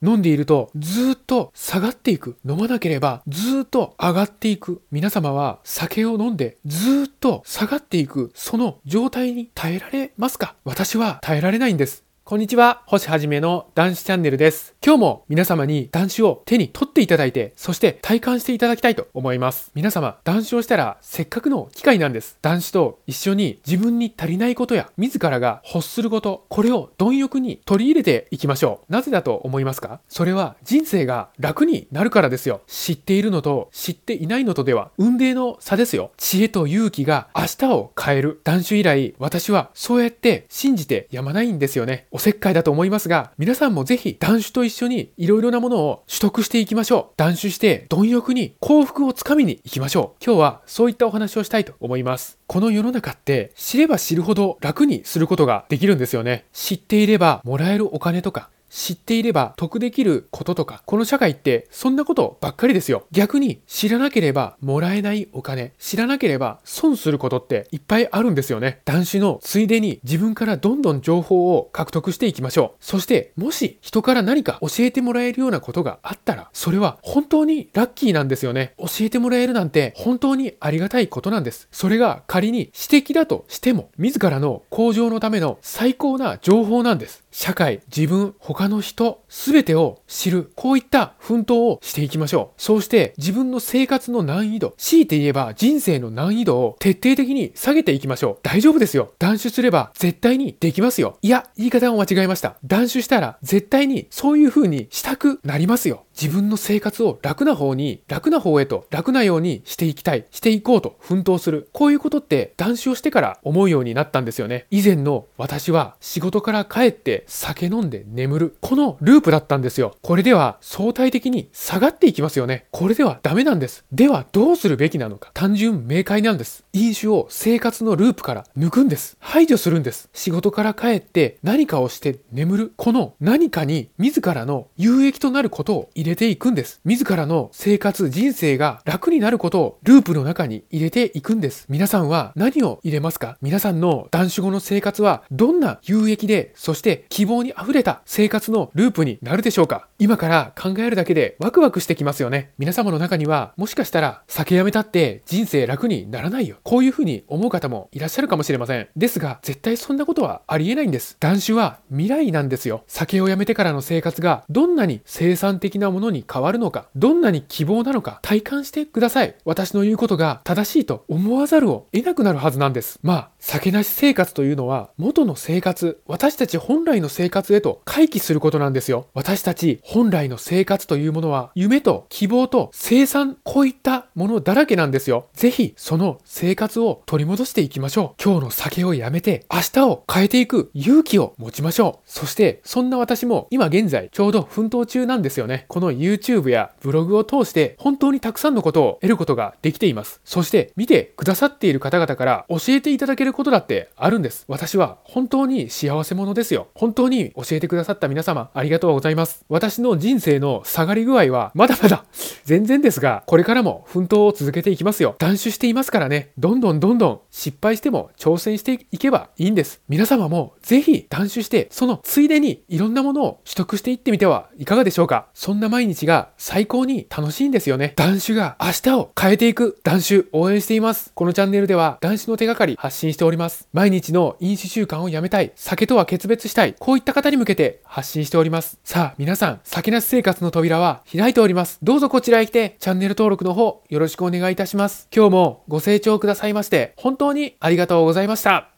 飲んでいるとずっと下がっていく。飲まなければずっと上がっていく。皆様は酒を飲んでずっと下がっていく。その状態に耐えられますか？私は耐えられないんです。こんにちは、星はじめの男子チャンネルです。今日も皆様に男子を手に取っていただいて、そして体感していただきたいと思います。皆様、男子をしたらせっかくの機会なんです。男子と一緒に自分に足りないことや、自らが欲すること、これを貪欲に取り入れていきましょう。なぜだと思いますか？それは人生が楽になるからですよ。知っているのと知っていないのとでは、運命の差ですよ。知恵と勇気が明日を変える。男子以来、私はそうやって信じてやまないんですよね。おせっかいだと思いますが、皆さんもぜひ断酒と一緒にいろいろなものを取得していきましょう。断酒して貪欲に幸福をつかみに行きましょう。今日はそういったお話をしたいと思います。この世の中って知れば知るほど楽にすることができるんですよね。知っていればもらえるお金とか知っていれば得できることとか、この社会ってそんなことばっかりですよ。逆に知らなければもらえないお金、知らなければ損することっていっぱいあるんですよね。男子のついでに自分からどんどん情報を獲得していきましょう。そしてもし人から何か教えてもらえるようなことがあったら、それは本当にラッキーなんですよね。教えてもらえるなんて本当にありがたいことなんです。それが仮に指摘だとしても、自らの向上のための最高な情報なんです。社会、自分、他の人、すべてを知る。こういった奮闘をしていきましょう。そうして自分の生活の難易度、強いて言えば人生の難易度を徹底的に下げていきましょう。大丈夫ですよ。断酒すれば絶対にできますよ。いや、言い方を間違えました。断酒したら絶対にそういう風にしたくなりますよ。自分の生活を楽な方に、楽な方へと、楽なようにしていきたい、していこうと奮闘する。こういうことって断酒をしてから思うようになったんですよね。以前の私は仕事から帰って酒飲んで眠る。このループだったんですよ。これでは相対的に下がっていきますよね。これではダメなんです。ではどうするべきなのか。単純明快なんです。飲酒を生活のループから抜くんです。排除するんです。仕事から帰って何かをして眠る。この何かに自らの有益となることを入れ入れていくんです。自らの生活、人生が楽になることをループの中に入れていくんです。皆さんは何を入れますか？皆さんの男子後の生活はどんな有益で、そして希望に溢れた生活のループになるでしょうか？今から考えるだけでワクワクしてきますよね。皆様の中には、もしかしたら酒やめたって人生楽にならないよ。こういうふうに思う方もいらっしゃるかもしれません。ですが、絶対そんなことはありえないんです。男子は未来なんですよ。酒をやめてからの生活がどんなに生産的なものものに変わるのか、どんなに希望なのか体感してください。私の言うことが正しいと思わざるを得なくなるはずなんです。まあ、酒なし生活というのは元の生活、私たち本来の生活へと回帰することなんですよ。私たち本来の生活というものは夢と希望と生産、こういったものだらけなんですよ。ぜひその生活を取り戻していきましょう。今日の酒をやめて明日を変えていく勇気を持ちましょう。そしてそんな私も今現在ちょうど奮闘中なんですよね。この YouTube やブログを通して本当にたくさんのことを得ることができています。そして見てくださっている方々から教えていただけることだってあるんです。私は本当に幸せ者ですよ。本当に教えてくださった皆様ありがとうございます。私の人生の下がり具合はまだまだ全然ですが、これからも奮闘を続けていきますよ。断酒していますからね、どんどんどんどん失敗しても挑戦していけばいいんです。皆様もぜひ断酒して、そのついでにいろんなものを取得していってみてはいかがでしょうか。そんな毎日が最高に楽しいんですよね。男子が明日を変えていく男子応援しています。このチャンネルでは男子の手がかり発信しております。毎日の飲酒習慣をやめたい、酒とは決別したい、こういった方に向けて発信しております。さあ、皆さん、酒なし生活の扉は開いております。どうぞこちらただいて、チャンネル登録の方、よろしくお願いいたします。今日もご清聴くださいまして、本当にありがとうございました。